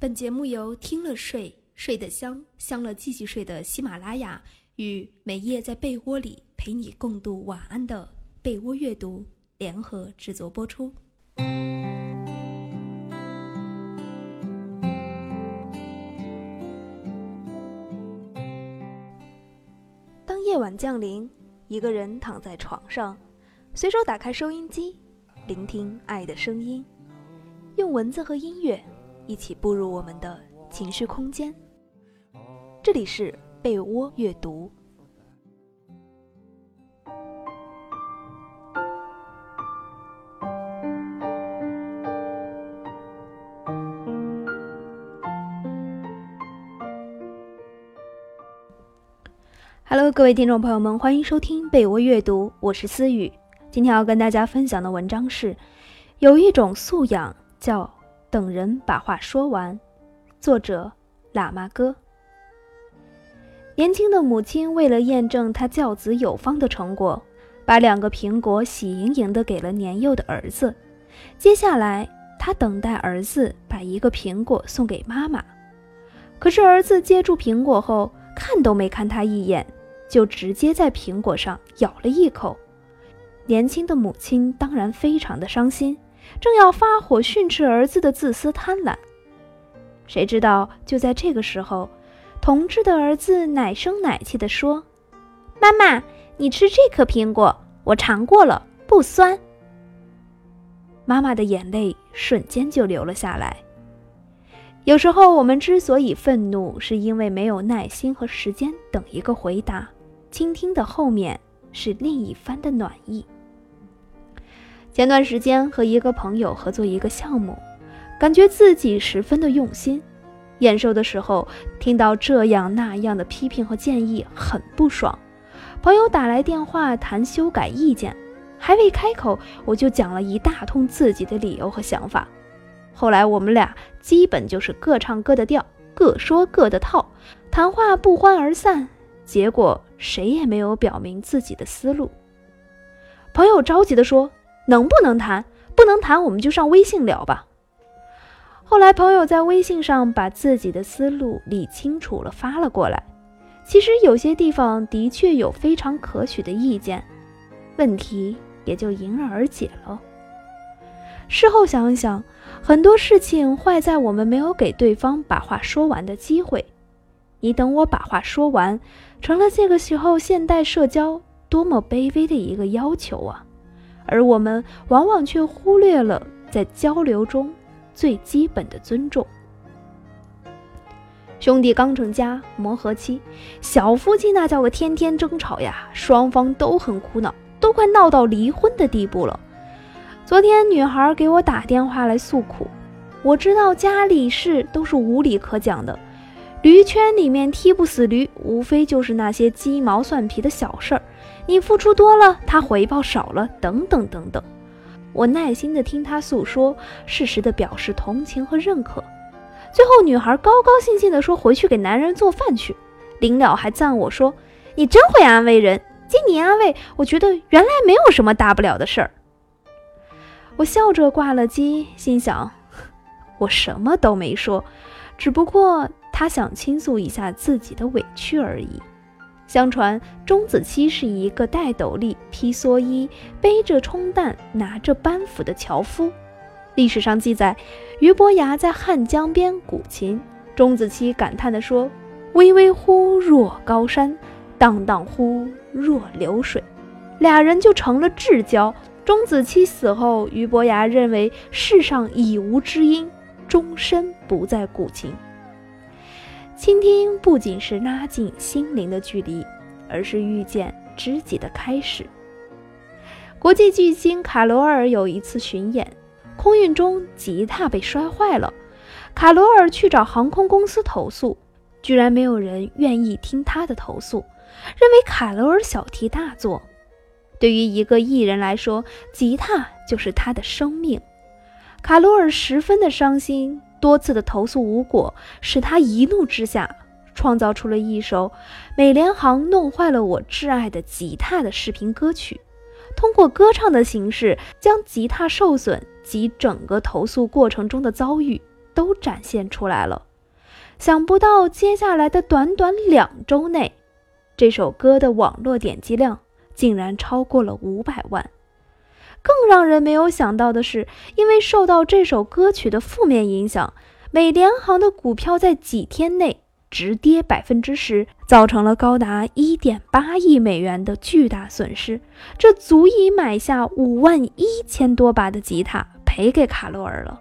本节目由听了睡睡得香，香了继续睡的喜马拉雅与每夜在被窝里陪你共度晚安的被窝阅读联合制作播出。当夜晚降临，一个人躺在床上，随手打开收音机，聆听爱的声音，用文字和音乐。一起步入我们的情绪空间。这里是被窝阅读。Hello，各位听众朋友们，欢迎收听被窝阅读，我是思雨。今天要跟大家分享的文章是：有一种素养叫。等人把话说完。作者：喇嘛哥。年轻的母亲为了验证他教子有方的成果，把两个苹果喜盈盈地给了年幼的儿子。接下来，他等待儿子把一个苹果送给妈妈。可是儿子接住苹果后，看都没看他一眼，就直接在苹果上咬了一口。年轻的母亲当然非常的伤心。正要发火训斥儿子的自私贪婪，谁知道就在这个时候，同志的儿子奶声奶气地说：“妈妈，你吃这颗苹果，我尝过了，不酸。”妈妈的眼泪瞬间就流了下来。有时候我们之所以愤怒，是因为没有耐心和时间等一个回答，倾听的后面是另一番的暖意。前段时间和一个朋友合作一个项目，感觉自己十分的用心。验收的时候听到这样那样的批评和建议，很不爽。朋友打来电话谈修改意见，还未开口，我就讲了一大通自己的理由和想法。后来我们俩基本就是各唱各的调，各说各的套，谈话不欢而散。结果谁也没有表明自己的思路。朋友着急地说。能不能谈？不能谈，我们就上微信聊吧。后来朋友在微信上把自己的思路理清楚了，发了过来。其实有些地方的确有非常可取的意见，问题也就迎刃而解了。事后想一想，很多事情坏在我们没有给对方把话说完的机会。你等我把话说完，成了这个时候现代社交多么卑微的一个要求啊！而我们往往却忽略了在交流中最基本的尊重。兄弟刚成家，磨合期，小夫妻那叫个天天争吵呀，双方都很苦恼，都快闹到离婚的地步了。昨天女孩给我打电话来诉苦，我知道家里事都是无理可讲的，驴圈里面踢不死驴，无非就是那些鸡毛蒜皮的小事儿。你付出多了，他回报少了，等等等等。我耐心地听他诉说，适时地表示同情和认可。最后，女孩高高兴兴地说：“回去给男人做饭去。”临了还赞我说：“你真会安慰人。”经你安慰，我觉得原来没有什么大不了的事儿。我笑着挂了机，心想：我什么都没说，只不过他想倾诉一下自己的委屈而已。相传，钟子期是一个戴斗笠、披蓑衣、背着冲担、拿着班斧的樵夫。历史上记载，俞伯牙在汉江边鼓琴，钟子期感叹地说：“巍巍乎若高山，荡荡乎若流水。”俩人就成了至交。钟子期死后，俞伯牙认为世上已无知音，终身不再鼓琴。倾听不仅是拉近心灵的距离，而是遇见知己的开始。国际巨星卡罗尔有一次巡演，空运中吉他被摔坏了，卡罗尔去找航空公司投诉，居然没有人愿意听他的投诉，认为卡罗尔小题大做。对于一个艺人来说，吉他就是他的生命，卡罗尔十分的伤心。多次的投诉无果，使他一怒之下创造出了一首美联航弄坏了我挚爱的吉他的视频歌曲，通过歌唱的形式，将吉他受损及整个投诉过程中的遭遇都展现出来了。想不到接下来的短短两周内，这首歌的网络点击量竟然超过了五百万。更让人没有想到的是，因为受到这首歌曲的负面影响，美联航的股票在几天内直跌百分之十，造成了高达一点八亿美元的巨大损失。这足以买下五万一千多把的吉他赔给卡罗尔了。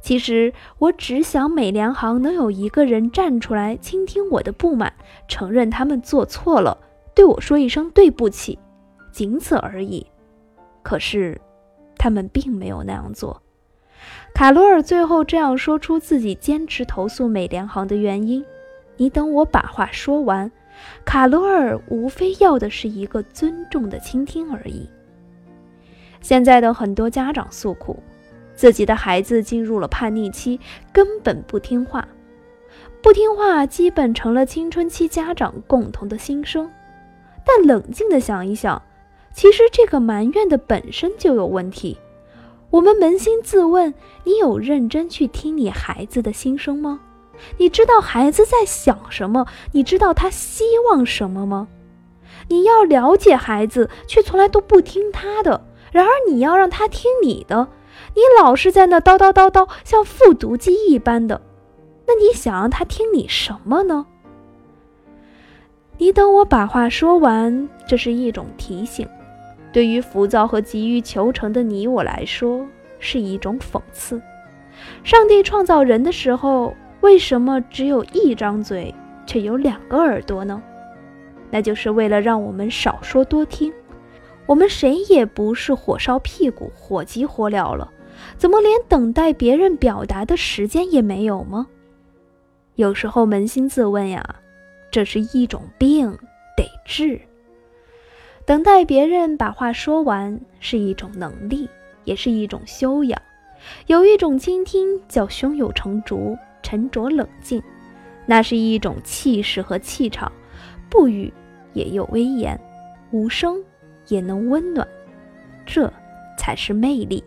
其实，我只想美联航能有一个人站出来倾听我的不满，承认他们做错了，对我说一声对不起，仅此而已。可是，他们并没有那样做。卡罗尔最后这样说出自己坚持投诉美联航的原因：“你等我把话说完。”卡罗尔无非要的是一个尊重的倾听而已。现在的很多家长诉苦，自己的孩子进入了叛逆期，根本不听话。不听话基本成了青春期家长共同的心声。但冷静的想一想。其实这个埋怨的本身就有问题。我们扪心自问：你有认真去听你孩子的心声吗？你知道孩子在想什么？你知道他希望什么吗？你要了解孩子，却从来都不听他的；然而你要让他听你的，你老是在那叨叨叨叨，像复读机一般的。那你想让他听你什么呢？你等我把话说完，这是一种提醒。对于浮躁和急于求成的你我来说，是一种讽刺。上帝创造人的时候，为什么只有一张嘴，却有两个耳朵呢？那就是为了让我们少说多听。我们谁也不是火烧屁股、火急火燎了，怎么连等待别人表达的时间也没有吗？有时候扪心自问呀，这是一种病，得治。等待别人把话说完是一种能力，也是一种修养。有一种倾听叫胸有成竹、沉着冷静，那是一种气势和气场，不语也有威严，无声也能温暖，这才是魅力。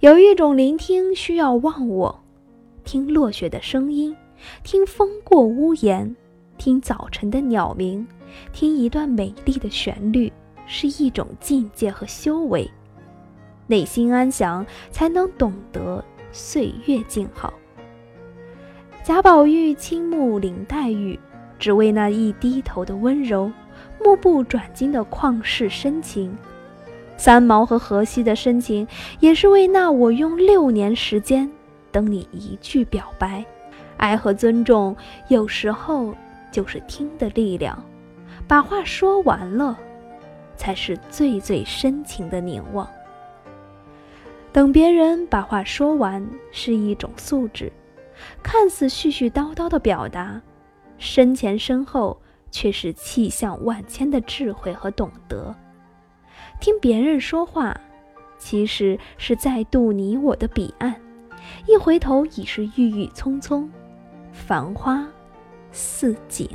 有一种聆听需要忘我，听落雪的声音，听风过屋檐，听早晨的鸟鸣。听一段美丽的旋律是一种境界和修为，内心安详才能懂得岁月静好。贾宝玉倾慕林黛玉，只为那一低头的温柔，目不转睛的旷世深情；三毛和荷西的深情，也是为那我用六年时间等你一句表白。爱和尊重，有时候就是听的力量。把话说完了，才是最最深情的凝望。等别人把话说完是一种素质，看似絮絮叨叨的表达，身前身后却是气象万千的智慧和懂得。听别人说话，其实是在渡你我的彼岸，一回头已是郁郁葱葱，繁花似锦。